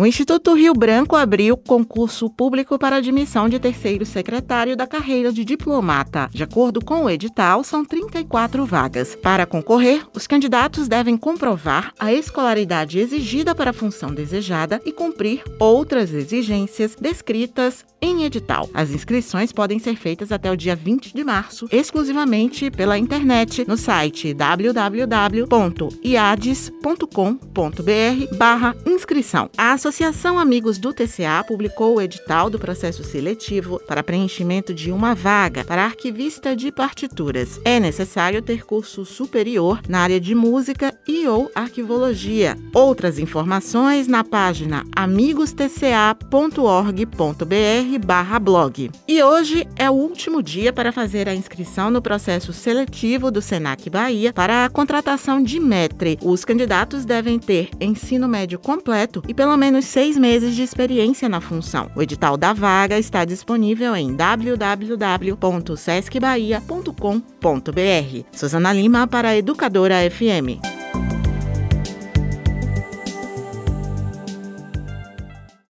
O Instituto Rio Branco abriu concurso público para admissão de terceiro secretário da carreira de diplomata. De acordo com o edital, são 34 vagas. Para concorrer, os candidatos devem comprovar a escolaridade exigida para a função desejada e cumprir outras exigências descritas em edital. As inscrições podem ser feitas até o dia 20 de março, exclusivamente pela internet, no site www.iades.com.br/inscrição. A Associação Amigos do TCA publicou o edital do processo seletivo para preenchimento de uma vaga para arquivista de partituras. É necessário ter curso superior na área de música e ou arquivologia. Outras informações na página amigostca.org.br/blog. E hoje é o último dia para fazer a inscrição no processo seletivo do Senac Bahia para a contratação de metre. Os candidatos devem ter ensino médio completo e pelo menos menos seis meses de experiência na função. O edital da vaga está disponível em www.sescbahia.com.br. Suzana Lima para a Educadora FM.